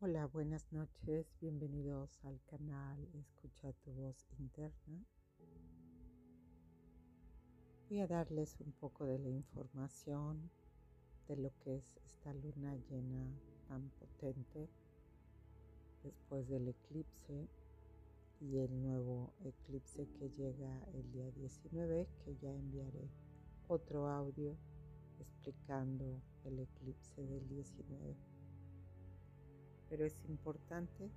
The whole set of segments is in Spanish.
Hola, buenas noches, bienvenidos al canal Escucha tu voz interna. Voy a darles un poco de la información de lo que es esta luna llena tan potente después del eclipse y el nuevo eclipse que llega el día 19 que ya enviaré otro audio explicando el eclipse del 19 pero es importante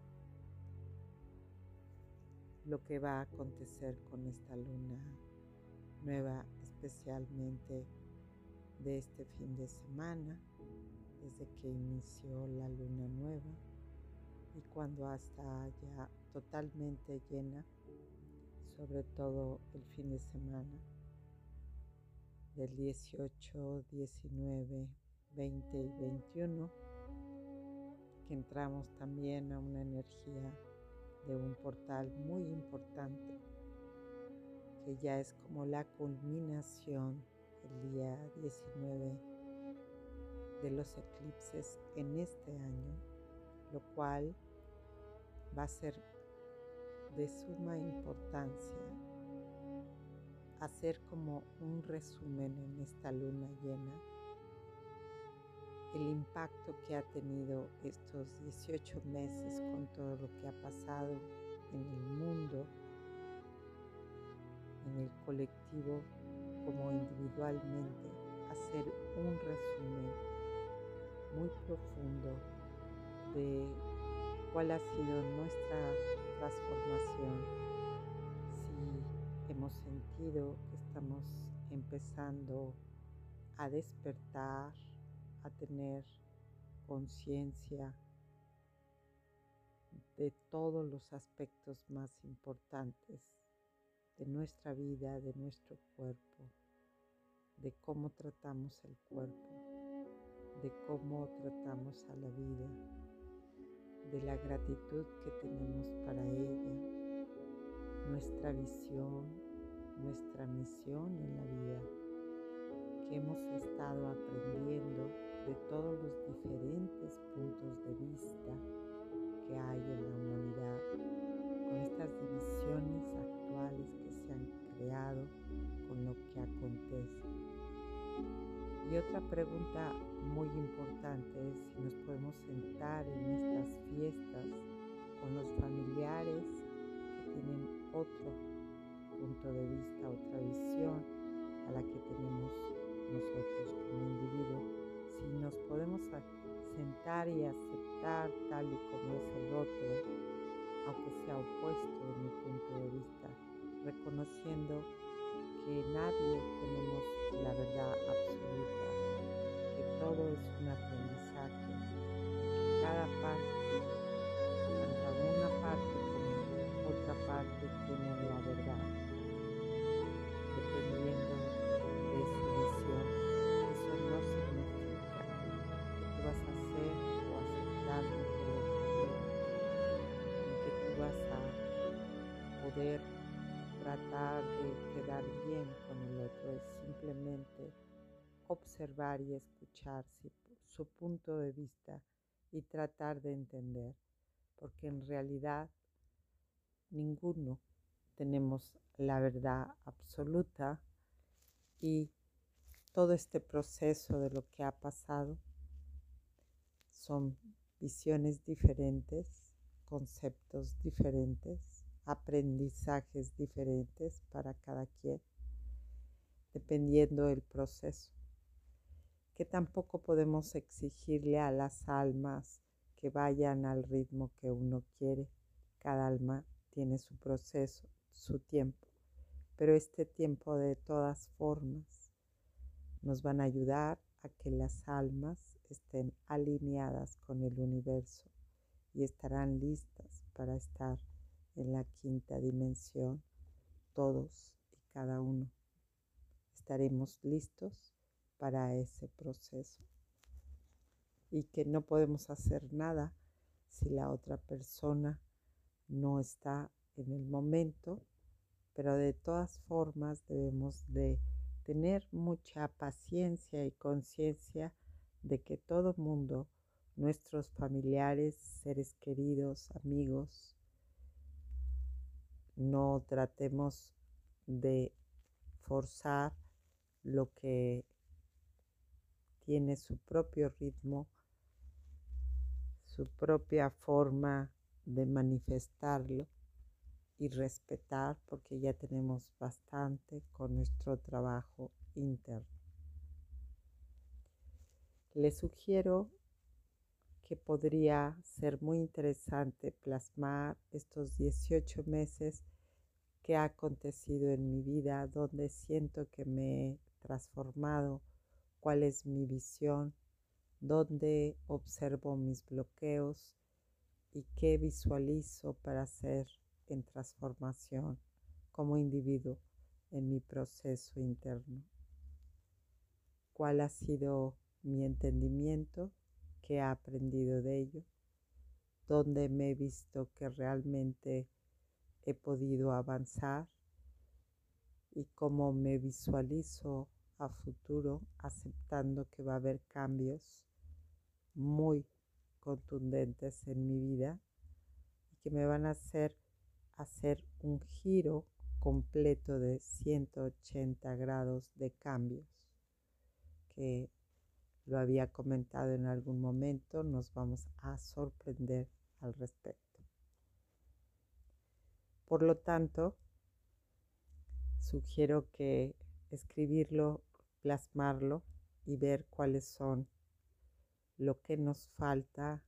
lo que va a acontecer con esta luna nueva, especialmente de este fin de semana, desde que inició la luna nueva y cuando hasta ya totalmente llena, sobre todo el fin de semana del 18, 19, 20 y 21 entramos también a una energía de un portal muy importante que ya es como la culminación el día 19 de los eclipses en este año, lo cual va a ser de suma importancia hacer como un resumen en esta luna llena el impacto que ha tenido estos 18 meses con todo lo que ha pasado en el mundo, en el colectivo como individualmente, hacer un resumen muy profundo de cuál ha sido nuestra transformación, si hemos sentido que estamos empezando a despertar a tener conciencia de todos los aspectos más importantes de nuestra vida, de nuestro cuerpo, de cómo tratamos el cuerpo, de cómo tratamos a la vida, de la gratitud que tenemos para ella, nuestra visión, nuestra misión en la vida, que hemos estado aprendiendo de todos los diferentes puntos de vista que hay en la humanidad, con estas divisiones actuales que se han creado con lo que acontece. Y otra pregunta muy importante es si nos podemos sentar en estas fiestas con los familiares que tienen otro punto de vista, otra visión a la que tenemos nosotros como individuos si nos podemos sentar y aceptar tal y como es el otro, aunque sea opuesto de mi punto de vista, reconociendo que nadie tenemos la verdad absoluta, que todo es un aprendizaje, que cada parte, tanto una parte como otra parte, tiene la verdad, tratar de quedar bien con el otro, es simplemente observar y escuchar su punto de vista y tratar de entender, porque en realidad ninguno tenemos la verdad absoluta y todo este proceso de lo que ha pasado son visiones diferentes, conceptos diferentes, aprendizajes diferentes para cada quien, dependiendo del proceso. Que tampoco podemos exigirle a las almas que vayan al ritmo que uno quiere. Cada alma tiene su proceso, su tiempo, pero este tiempo de todas formas nos van a ayudar a que las almas estén alineadas con el universo y estarán listas para estar en la quinta dimensión, todos y cada uno. Estaremos listos para ese proceso y que no podemos hacer nada si la otra persona no está en el momento, pero de todas formas debemos de tener mucha paciencia y conciencia de que todo mundo nuestros familiares, seres queridos, amigos. No tratemos de forzar lo que tiene su propio ritmo, su propia forma de manifestarlo y respetar porque ya tenemos bastante con nuestro trabajo interno. Les sugiero que podría ser muy interesante plasmar estos 18 meses que ha acontecido en mi vida, donde siento que me he transformado, cuál es mi visión, dónde observo mis bloqueos y qué visualizo para hacer en transformación como individuo en mi proceso interno. ¿Cuál ha sido mi entendimiento? ¿Qué he aprendido de ello? ¿Dónde me he visto que realmente he podido avanzar? ¿Y cómo me visualizo a futuro aceptando que va a haber cambios muy contundentes en mi vida y que me van a hacer hacer un giro completo de 180 grados de cambios que lo había comentado en algún momento, nos vamos a sorprender al respecto. Por lo tanto, sugiero que escribirlo, plasmarlo y ver cuáles son lo que nos falta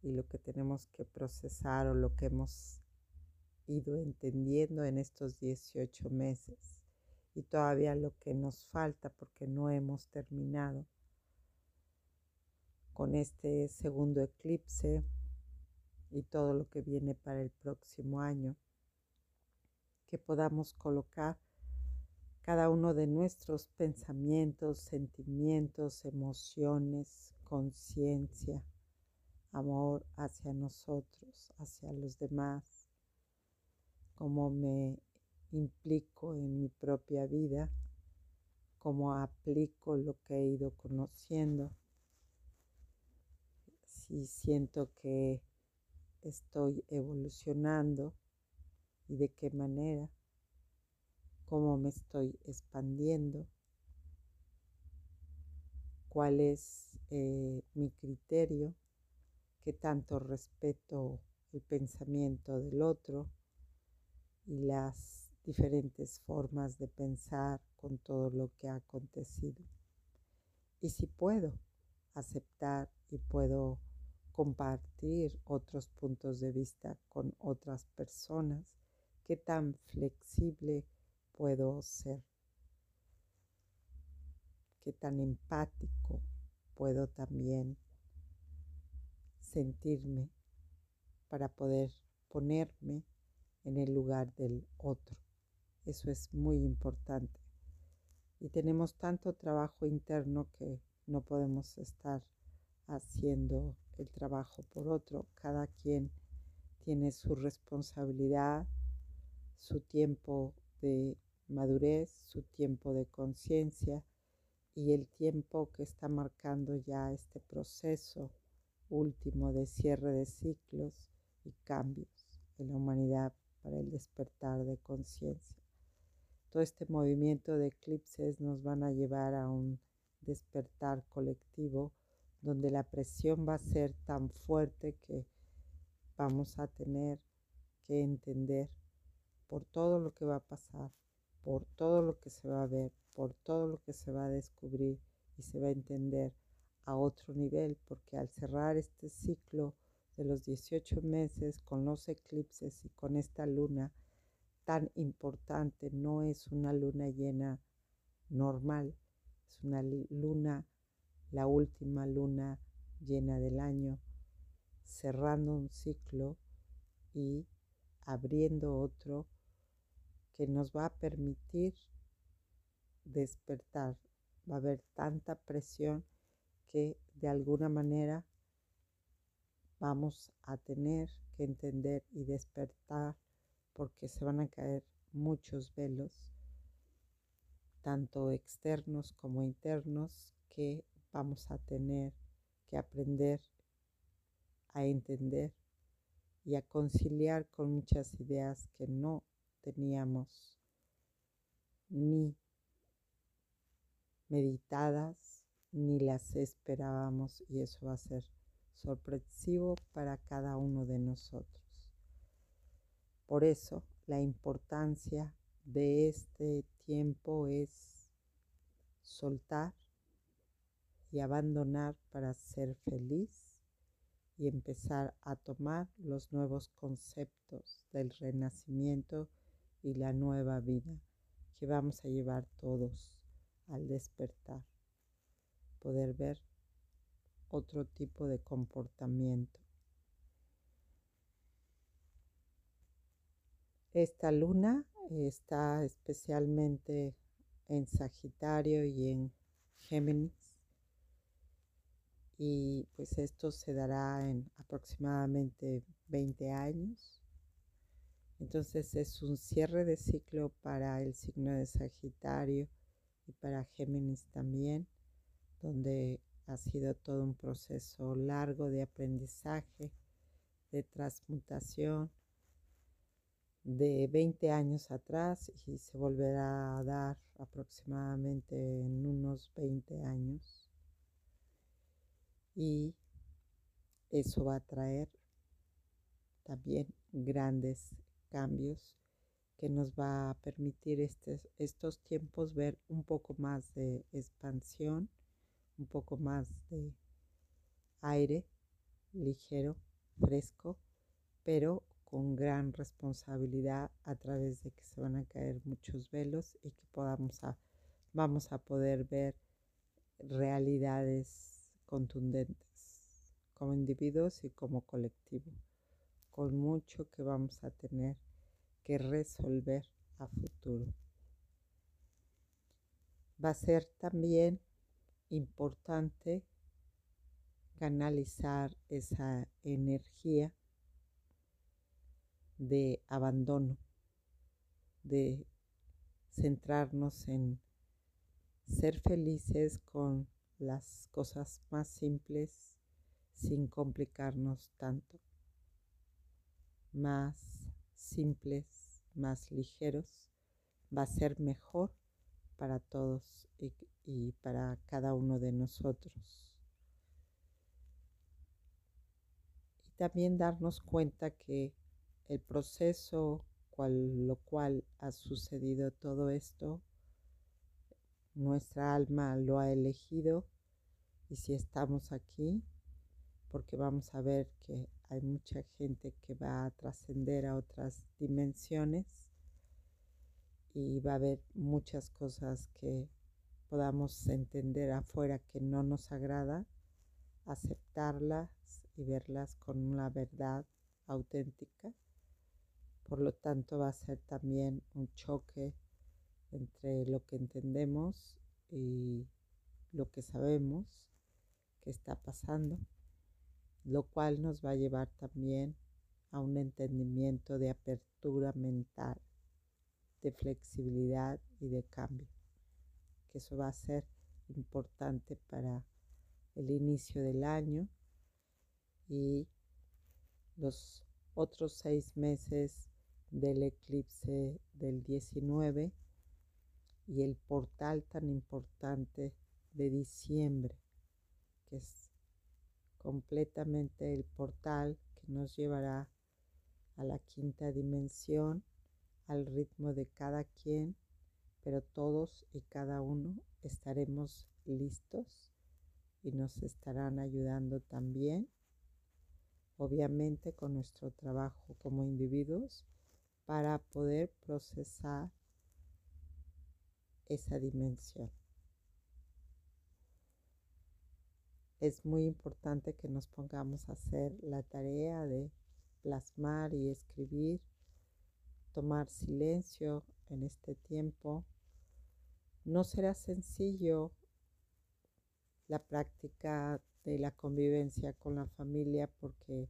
y lo que tenemos que procesar o lo que hemos ido entendiendo en estos 18 meses y todavía lo que nos falta porque no hemos terminado. Con este segundo eclipse y todo lo que viene para el próximo año, que podamos colocar cada uno de nuestros pensamientos, sentimientos, emociones, conciencia, amor hacia nosotros, hacia los demás, cómo me implico en mi propia vida, cómo aplico lo que he ido conociendo, si siento que estoy evolucionando y de qué manera, cómo me estoy expandiendo, cuál es eh, mi criterio, qué tanto respeto el pensamiento del otro, y las diferentes formas de pensar con todo lo que ha acontecido. Y si puedo aceptar y puedo compartir otros puntos de vista con otras personas, qué tan flexible puedo ser, qué tan empático puedo también sentirme para poder ponerme en el lugar del otro. Eso es muy importante. Y tenemos tanto trabajo interno que no podemos estar haciendo el trabajo por otro. Cada quien tiene su responsabilidad, su tiempo de madurez, su tiempo de conciencia y el tiempo que está marcando ya este proceso último de cierre de ciclos y cambios en la humanidad para el despertar de conciencia. Todo este movimiento de eclipses nos van a llevar a un despertar colectivo donde la presión va a ser tan fuerte que vamos a tener que entender por todo lo que va a pasar, por todo lo que se va a ver, por todo lo que se va a descubrir y se va a entender a otro nivel, porque al cerrar este ciclo de los 18 meses con los eclipses y con esta luna tan importante. No es una luna llena normal, es una luna, la última luna llena del año, cerrando un ciclo y abriendo otro que nos va a permitir despertar. Va a haber tanta presión que de alguna manera vamos a tener que entender y despertar porque se van a caer muchos velos, tanto externos como internos, que vamos a tener que aprender a entender y a conciliar con muchas ideas que no teníamos ni meditadas ni las esperábamos y eso va a ser sorpresivo para cada uno de nosotros. Por eso la importancia de este tiempo es soltar y abandonar para ser feliz y empezar a tomar los nuevos conceptos del renacimiento y la nueva vida que vamos a llevar todos al despertar. Poder ver otro tipo de comportamiento. Esta luna está especialmente en Sagitario y en Géminis y pues esto se dará en aproximadamente 20 años. Entonces es un cierre de ciclo para el signo de Sagitario y para Géminis también, donde ha sido todo un proceso largo de aprendizaje, de transmutación de 20 años atrás y se volverá a dar aproximadamente en unos 20 años. Y eso va a traer también grandes cambios que nos va a permitir estos tiempos ver un poco más de expansión, un poco más de aire ligero, fresco, pero con gran responsabilidad a través de que se van a caer muchos velos y que podamos vamos a poder ver realidades contundentes como individuos y como colectivo, con mucho que vamos a tener que resolver a futuro. Va a ser también importante canalizar esa energía de abandono, de centrarnos en ser felices con las cosas más simples sin complicarnos tanto, más simples, más ligeros, va a ser mejor para todos y, para cada uno de nosotros. Y también darnos cuenta que el proceso lo cual ha sucedido todo esto, nuestra alma lo ha elegido y si estamos aquí, porque vamos a ver que hay mucha gente que va a trascender a otras dimensiones y va a haber muchas cosas que podamos entender afuera que no nos agrada, aceptarlas y verlas con una verdad auténtica. Por lo tanto, va a ser también un choque entre lo que entendemos y lo que sabemos que está pasando, lo cual nos va a llevar también a un entendimiento de apertura mental, de flexibilidad y de cambio, que eso va a ser importante para el inicio del año y los otros seis meses del eclipse del 19 y el portal tan importante de diciembre, que es completamente el portal que nos llevará a la quinta dimensión, al ritmo de cada quien, pero todos y cada uno estaremos listos y nos estarán ayudando también, obviamente con nuestro trabajo como individuos, para poder procesar esa dimensión. Es muy importante que nos pongamos a hacer la tarea de plasmar y escribir, tomar silencio en este tiempo. No será sencillo la práctica de la convivencia con la familia porque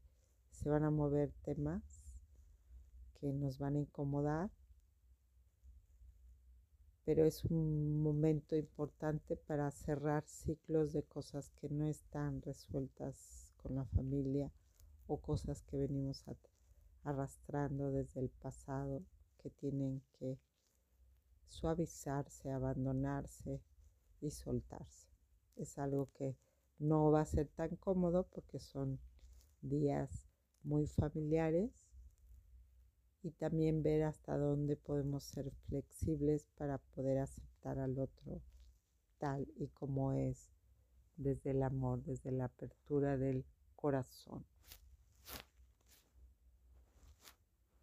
se van a mover temas nos van a incomodar, pero es un momento importante para cerrar ciclos de cosas que no están resueltas con la familia o cosas que venimos arrastrando desde el pasado que tienen que suavizarse, abandonarse y soltarse. Es algo que no va a ser tan cómodo porque son días muy familiares y también ver hasta dónde podemos ser flexibles para poder aceptar al otro tal y como es desde el amor, desde la apertura del corazón.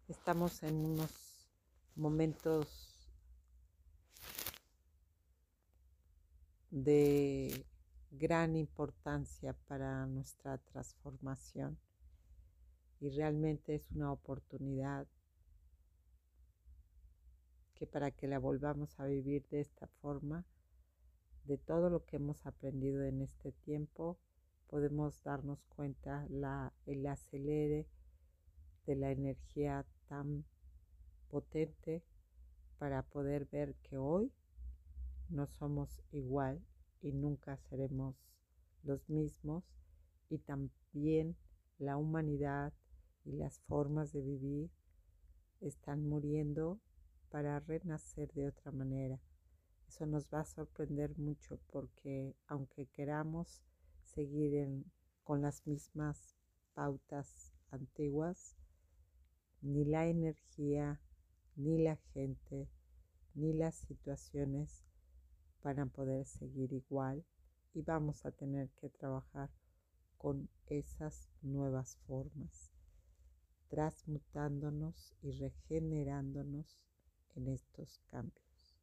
Estamos en unos momentos de gran importancia para nuestra transformación y realmente es una oportunidad que para que la volvamos a vivir de esta forma, de todo lo que hemos aprendido en este tiempo, podemos darnos cuenta la, el acelere de la energía tan potente para poder ver que hoy no somos igual y nunca seremos los mismos y también la humanidad y las formas de vivir están muriendo para renacer de otra manera. Eso nos va a sorprender mucho porque aunque queramos seguir con las mismas pautas antiguas, ni la energía, ni la gente, ni las situaciones van a poder seguir igual y vamos a tener que trabajar con esas nuevas formas, transmutándonos y regenerándonos en estos cambios.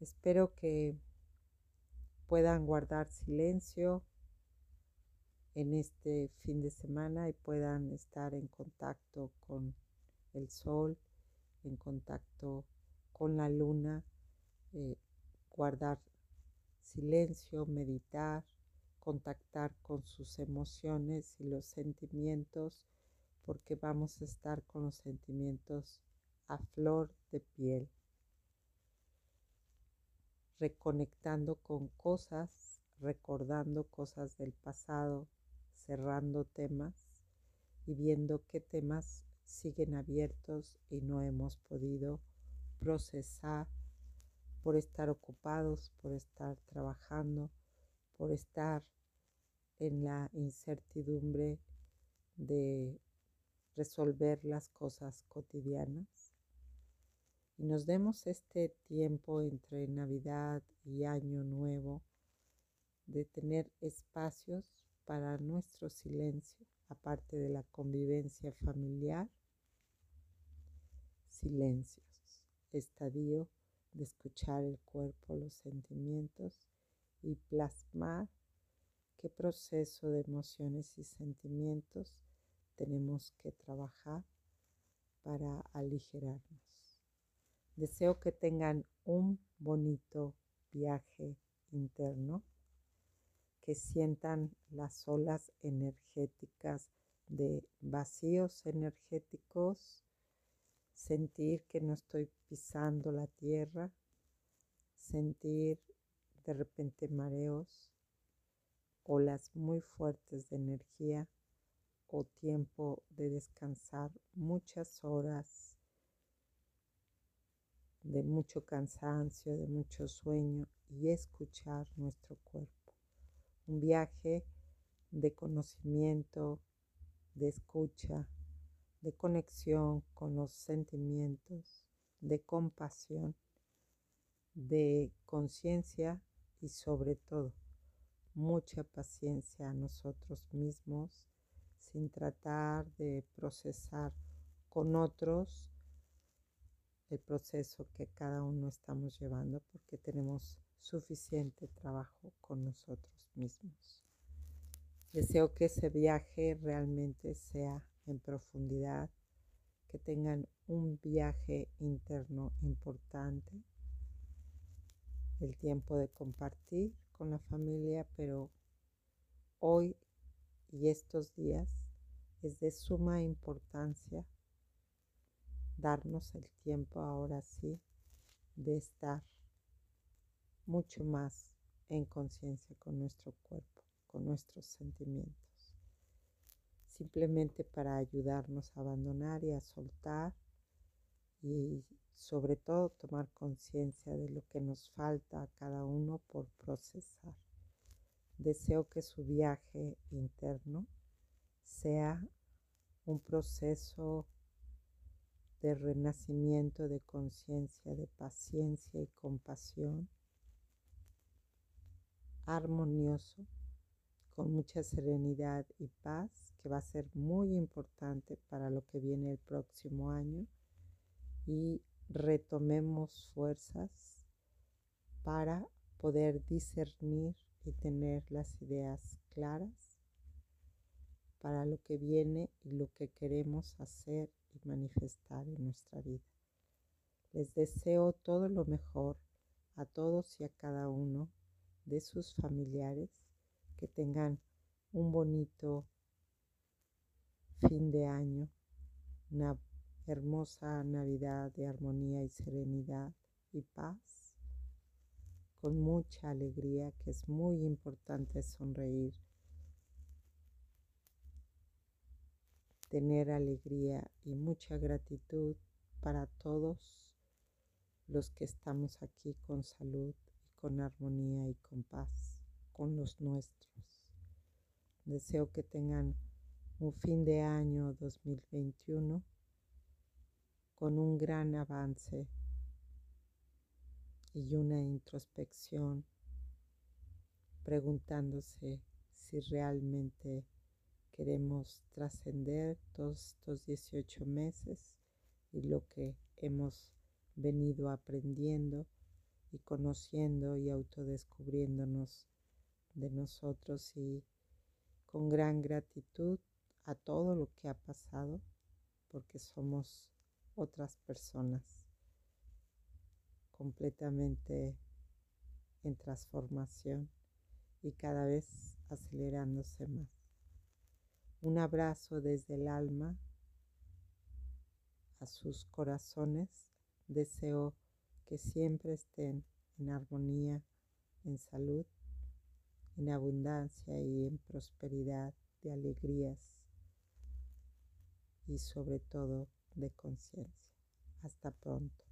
Espero que puedan guardar silencio en este fin de semana y puedan estar en contacto con el sol, en contacto con la luna, eh, guardar silencio, meditar, contactar con sus emociones y los sentimientos, porque vamos a estar con los sentimientos a flor de piel, reconectando con cosas, recordando cosas del pasado, cerrando temas y viendo qué temas siguen abiertos y no hemos podido procesar por estar ocupados, por estar trabajando, por estar en la incertidumbre de resolver las cosas cotidianas. Y nos demos este tiempo entre Navidad y Año Nuevo de tener espacios para nuestro silencio, aparte de la convivencia familiar, silencios, estadio de escuchar el cuerpo, los sentimientos y plasmar qué proceso de emociones y sentimientos tenemos que trabajar para aligerarnos. Deseo que tengan un bonito viaje interno que sientan las olas energéticas de vacíos energéticos, sentir que no estoy pisando la tierra, sentir de repente mareos, olas muy fuertes de energía o tiempo de descansar muchas horas de mucho cansancio, de mucho sueño y escuchar nuestro cuerpo. Un viaje de conocimiento, de escucha, de conexión con los sentimientos, de compasión, de conciencia y sobre todo mucha paciencia a nosotros mismos sin tratar de procesar con otros el proceso que cada uno estamos llevando porque tenemos suficiente trabajo con nosotros mismos. Deseo que ese viaje realmente sea en profundidad, que tengan un viaje interno importante, el tiempo de compartir con la familia, pero hoy y estos días es de suma importancia darnos el tiempo ahora sí de estar mucho más en conciencia con nuestro cuerpo, con nuestros sentimientos. simplemente para ayudarnos a abandonar y a soltar y sobre todo tomar conciencia de lo que nos falta a cada uno por procesar. Deseo que su viaje interno sea un proceso de renacimiento de conciencia, de paciencia y compasión, armonioso, con mucha serenidad y paz, que va a ser muy importante para lo que viene el próximo año, y retomemos fuerzas para poder discernir y tener las ideas claras para lo que viene y lo que queremos hacer y manifestar en nuestra vida. Les deseo todo lo mejor a todos y a cada uno de sus familiares, que tengan un bonito fin de año, una hermosa Navidad de armonía y serenidad y paz, con mucha alegría, que es muy importante sonreír tener alegría y mucha gratitud para todos los que estamos aquí con salud y con armonía y con paz, con los nuestros. Deseo que tengan un fin de año 2021 con un gran avance y una introspección preguntándose si realmente queremos trascender todos estos 18 meses y lo que hemos venido aprendiendo y conociendo y autodescubriéndonos de nosotros y con gran gratitud a todo lo que ha pasado porque somos otras personas completamente en transformación y cada vez acelerándose más. Un abrazo desde el alma a sus corazones. Deseo que siempre estén en armonía, en salud, en abundancia y en prosperidad de alegrías y sobre todo de conciencia. Hasta pronto.